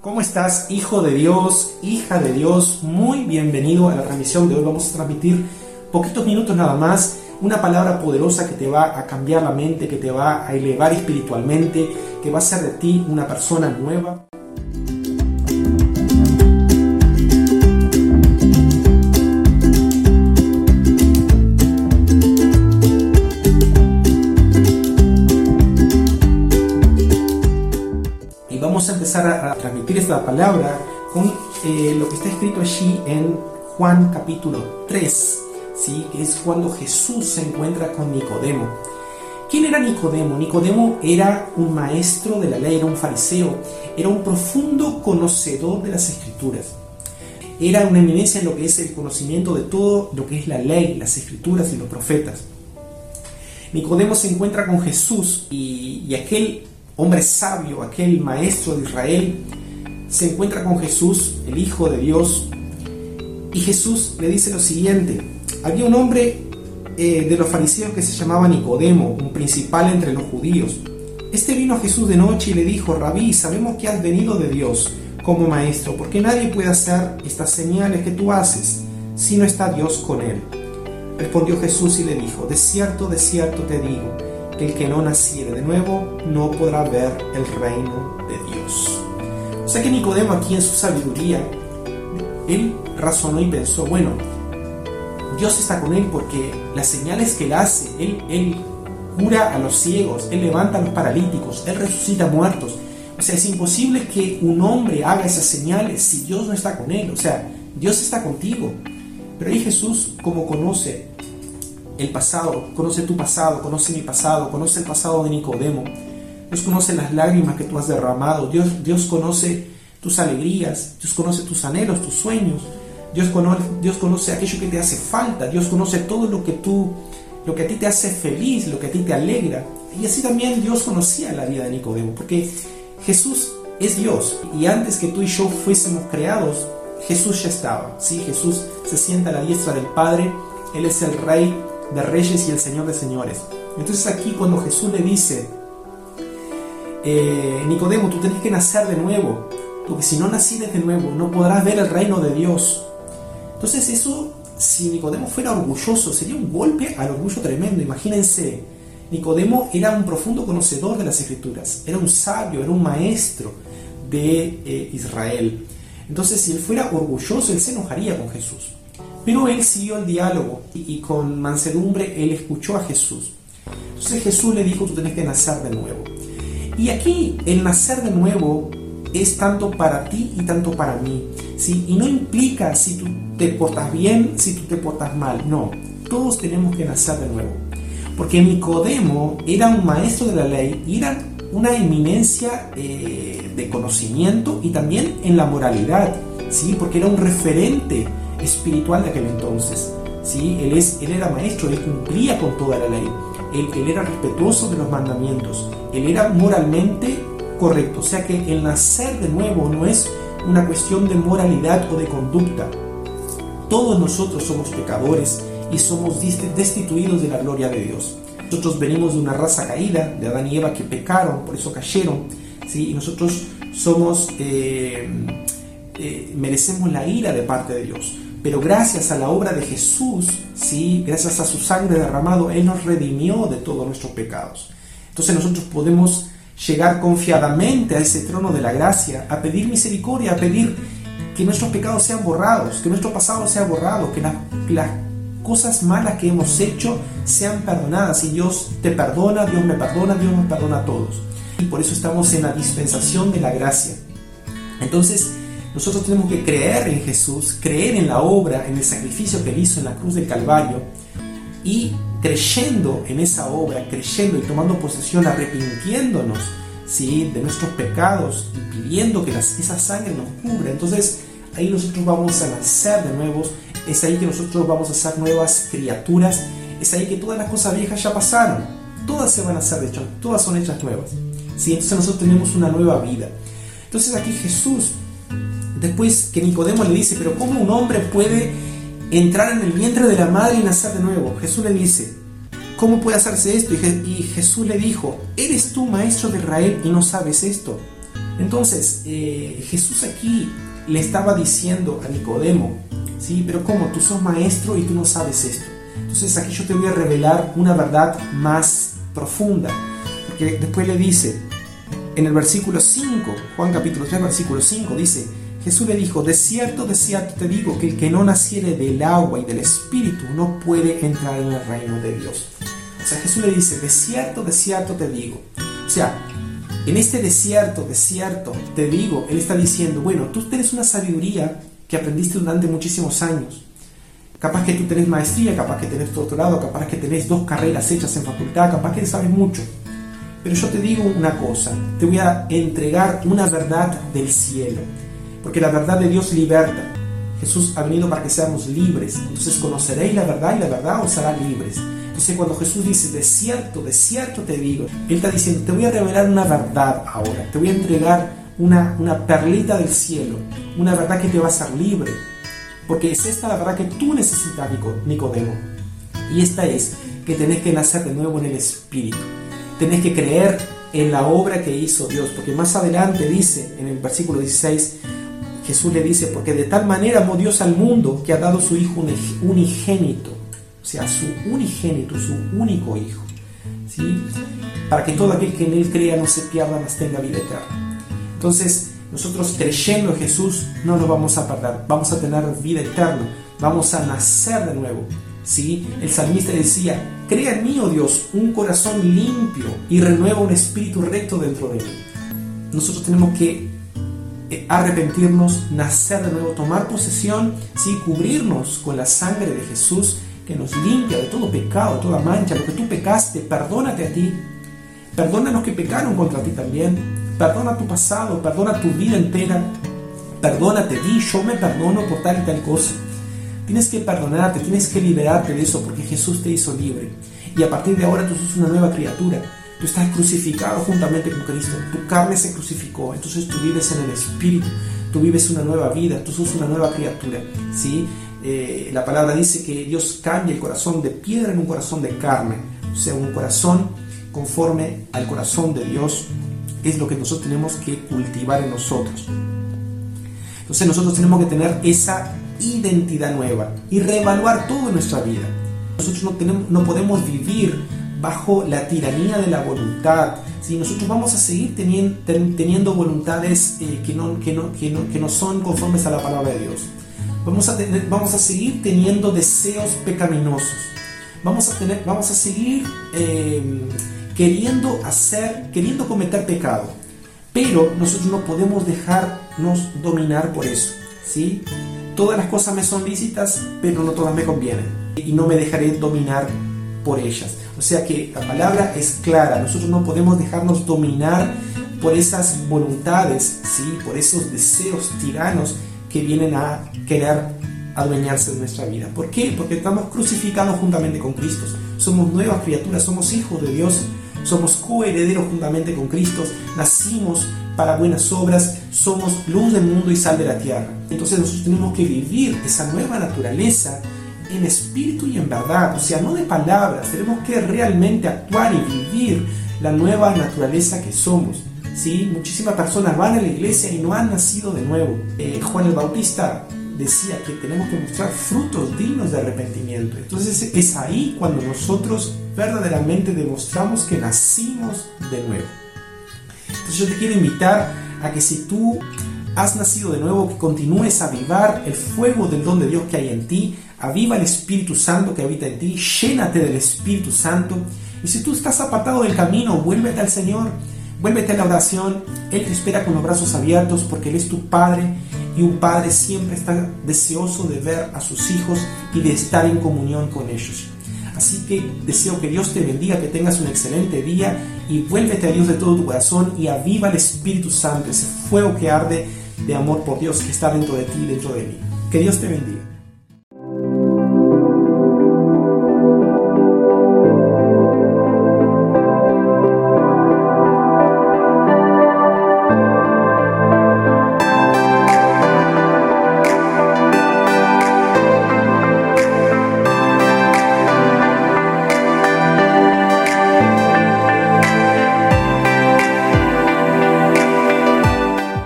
¿Cómo estás, hijo de Dios, hija de Dios? Muy bienvenido a la transmisión de hoy. Vamos a transmitir poquitos minutos nada más una palabra poderosa que te va a cambiar la mente, que te va a elevar espiritualmente, que va a hacer de ti una persona nueva. Esta palabra con eh, lo que está escrito allí en Juan capítulo 3, ¿sí? que es cuando Jesús se encuentra con Nicodemo. ¿Quién era Nicodemo? Nicodemo era un maestro de la ley, era un fariseo, era un profundo conocedor de las escrituras. Era una eminencia en lo que es el conocimiento de todo lo que es la ley, las escrituras y los profetas. Nicodemo se encuentra con Jesús y, y aquel hombre sabio, aquel maestro de Israel, se encuentra con Jesús, el Hijo de Dios, y Jesús le dice lo siguiente, había un hombre eh, de los fariseos que se llamaba Nicodemo, un principal entre los judíos. Este vino a Jesús de noche y le dijo, Rabí, sabemos que has venido de Dios como maestro, porque nadie puede hacer estas señales que tú haces si no está Dios con él. Respondió Jesús y le dijo, de cierto, de cierto te digo, el que no naciere de nuevo no podrá ver el reino de Dios. Sea que Nicodemo aquí en su sabiduría, él razonó y pensó, bueno, Dios está con él porque las señales que él hace, él, él cura a los ciegos, él levanta a los paralíticos, él resucita muertos. O sea, es imposible que un hombre haga esas señales si Dios no está con él. O sea, Dios está contigo. Pero ahí Jesús, como conoce el pasado, conoce tu pasado, conoce mi pasado, conoce el pasado de Nicodemo. Dios conoce las lágrimas que tú has derramado, Dios, Dios conoce tus alegrías, Dios conoce tus anhelos, tus sueños, Dios conoce, Dios conoce aquello que te hace falta, Dios conoce todo lo que tú, lo que a ti te hace feliz, lo que a ti te alegra. Y así también Dios conocía la vida de Nicodemo, porque Jesús es Dios y antes que tú y yo fuésemos creados, Jesús ya estaba. ¿sí? Jesús se sienta a la diestra del Padre, Él es el Rey de reyes y el Señor de señores. Entonces aquí cuando Jesús le dice, eh, Nicodemo, tú tienes que nacer de nuevo, porque si no nacieres de nuevo no podrás ver el reino de Dios. Entonces eso, si Nicodemo fuera orgulloso, sería un golpe al orgullo tremendo. Imagínense, Nicodemo era un profundo conocedor de las escrituras, era un sabio, era un maestro de eh, Israel. Entonces si él fuera orgulloso, él se enojaría con Jesús. Pero él siguió el diálogo y, con mansedumbre él escuchó a Jesús. Entonces Jesús le dijo, tú tienes que nacer de nuevo. Y aquí el nacer de nuevo es tanto para ti y tanto para mí. ¿sí? Y no implica si tú te portas bien, si tú te portas mal. No, todos tenemos que nacer de nuevo. Porque Nicodemo era un maestro de la ley era una eminencia eh, de conocimiento y también en la moralidad. ¿sí? Porque era un referente espiritual de aquel entonces. ¿sí? Él, es, él era maestro, él cumplía con toda la ley, él, era respetuoso de los mandamientos, él era moralmente correcto. O sea que el nacer de nuevo no es una cuestión de moralidad o de conducta. Todos nosotros somos pecadores y somos destituidos de la gloria de Dios. Nosotros venimos de una raza caída, de Adán y Eva que pecaron, por eso cayeron. ¿sí? Y nosotros somos, eh, eh, merecemos la ira de parte de Dios. Pero gracias a la obra de Jesús, ¿sí? gracias a su sangre derramado, Él nos redimió de todos nuestros pecados. Entonces nosotros podemos llegar confiadamente a ese trono de la gracia, a pedir misericordia, a pedir que nuestros pecados sean borrados, que nuestro pasado sea borrado, que, las cosas malas que hemos hecho sean perdonadas. Y Dios te perdona, Dios me perdona, Dios nos perdona a todos. Y por eso estamos en la dispensación de la gracia. Entonces, nosotros tenemos que creer en Jesús, creer en la obra, en el sacrificio que él hizo en la cruz del Calvario y creyendo en esa obra, creyendo y tomando posesión, arrepintiéndonos ¿sí? de nuestros pecados y pidiendo que esa sangre nos cubra. Entonces ahí nosotros vamos a nacer de nuevo, es ahí que nosotros vamos a ser nuevas criaturas, es ahí que todas las cosas viejas ya pasaron, todas se van a ser hechas, todas son hechas nuevas. ¿sí? Entonces nosotros tenemos una nueva vida. Entonces aquí Jesús Después que Nicodemo le dice, pero ¿cómo un hombre puede entrar en el vientre de la madre y nacer de nuevo? Jesús le dice, ¿cómo puede hacerse esto? Y, Jesús le dijo, ¿eres tú maestro de Israel y no sabes esto? Entonces, eh, Jesús aquí le estaba diciendo a Nicodemo, ¿sí? Pero ¿cómo? Tú sos maestro y tú no sabes esto. Entonces aquí yo te voy a revelar una verdad más profunda. Porque después le dice, en el versículo 5, Juan capítulo 3, versículo 5, dice, Jesús le dijo, de cierto, de cierto te digo que el que no naciere del agua y del espíritu no puede entrar en el reino de Dios. O sea, Jesús le dice, de cierto, de cierto te digo. O sea, en este desierto, desierto, te digo, Él está diciendo, bueno, tú tienes una sabiduría que aprendiste durante muchísimos años. Capaz que tú tenés maestría, capaz que tenés doctorado, capaz que tenés dos carreras hechas en facultad, capaz que sabes mucho. Pero yo te digo una cosa, te voy a entregar una verdad del cielo, porque la verdad de Dios liberta. Jesús ha venido para que seamos libres, entonces conoceréis la verdad y la verdad os hará libres. Entonces cuando Jesús dice, de cierto, de cierto te digo, Él está diciendo, te voy a revelar una verdad ahora, te voy a entregar una, una perlita del cielo, una verdad que te va a hacer libre, porque es esta la verdad que tú necesitas, Nicodemo. Y esta es que tenés que nacer de nuevo en el Espíritu tenés que creer en la obra que hizo Dios, porque más adelante dice, en el versículo 16, Jesús le dice, porque de tal manera amó Dios al mundo que ha dado su Hijo unigénito, o sea, su unigénito, su único Hijo, ¿sí? para que todo aquel que en Él crea no se pierda, mas tenga vida eterna. Entonces, nosotros creyendo en Jesús no nos vamos a perder, vamos a tener vida eterna, vamos a nacer de nuevo. ¿Sí? El salmista decía, crea en mí, oh Dios, un corazón limpio y renueva un espíritu recto dentro de mí. Nosotros tenemos que eh, arrepentirnos, nacer de nuevo, tomar posesión, ¿sí? cubrirnos con la sangre de Jesús que nos limpia de todo pecado, de toda mancha. Lo que tú pecaste, perdónate a ti. Perdona a los que pecaron contra ti también. Perdona tu pasado, perdona tu vida entera. Perdónate, di, yo me perdono por tal y tal cosa. Tienes que perdonarte, tienes que liberarte de eso porque Jesús te hizo libre. Y a partir de ahora tú sos una nueva criatura. Tú estás crucificado juntamente con Cristo. Tu carne se crucificó. Entonces tú vives en el Espíritu. Tú vives una nueva vida. Tú sos una nueva criatura. ¿sí? Eh, la palabra dice que Dios cambia el corazón de piedra en un corazón de carne. O sea, un corazón conforme al corazón de Dios es lo que nosotros tenemos que cultivar en nosotros. Entonces nosotros tenemos que tener esa identidad nueva y reevaluar toda nuestra vida. Nosotros no, tenemos, no podemos vivir bajo la tiranía de la voluntad. Si nosotros vamos a seguir teniendo, teniendo voluntades eh, que, no, que, no, que, no, que, no, son conformes a la palabra de Dios. Vamos a, tener, vamos a seguir teniendo deseos pecaminosos. Vamos a, tener, vamos a seguir eh, queriendo hacer, queriendo cometer pecado. Pero nosotros no podemos dejarnos dominar por eso. ¿sí? Todas las cosas me son lícitas, pero no todas me convienen. Y no me dejaré dominar por ellas. O sea que la palabra es clara. Nosotros no podemos dejarnos dominar por esas voluntades, ¿sí? por esos deseos tiranos que vienen a querer adueñarse de nuestra vida. ¿Por qué? Porque estamos crucificados juntamente con Cristo. Somos nuevas criaturas, somos hijos de Dios, somos coherederos juntamente con Cristo, nacimos para buenas obras, somos luz del mundo y sal de la tierra. Entonces nosotros tenemos que vivir esa nueva naturaleza en espíritu y en verdad, o sea, no de palabras, tenemos que realmente actuar y vivir la nueva naturaleza que somos. ¿sí? Muchísimas personas van a la iglesia y no han nacido de nuevo. Eh, Juan el Bautista decía que tenemos que mostrar frutos dignos de arrepentimiento. Entonces es ahí cuando nosotros verdaderamente demostramos que nacimos de nuevo. Entonces yo te quiero invitar a que si tú has nacido de nuevo, que continúes a avivar el fuego del don de Dios que hay en ti, aviva el Espíritu Santo que habita en ti, llénate del Espíritu Santo. Y si tú estás apartado del camino, vuélvete al Señor, vuélvete a la oración. Él te espera con los brazos abiertos porque Él es tu Padre y un Padre siempre está deseoso de ver a sus hijos y de estar en comunión con ellos. Así que deseo que Dios te bendiga, que tengas un excelente día y vuélvete a Dios de todo tu corazón y aviva el Espíritu Santo, ese fuego que arde de amor por Dios que está dentro de ti y dentro de mí. Que Dios te bendiga.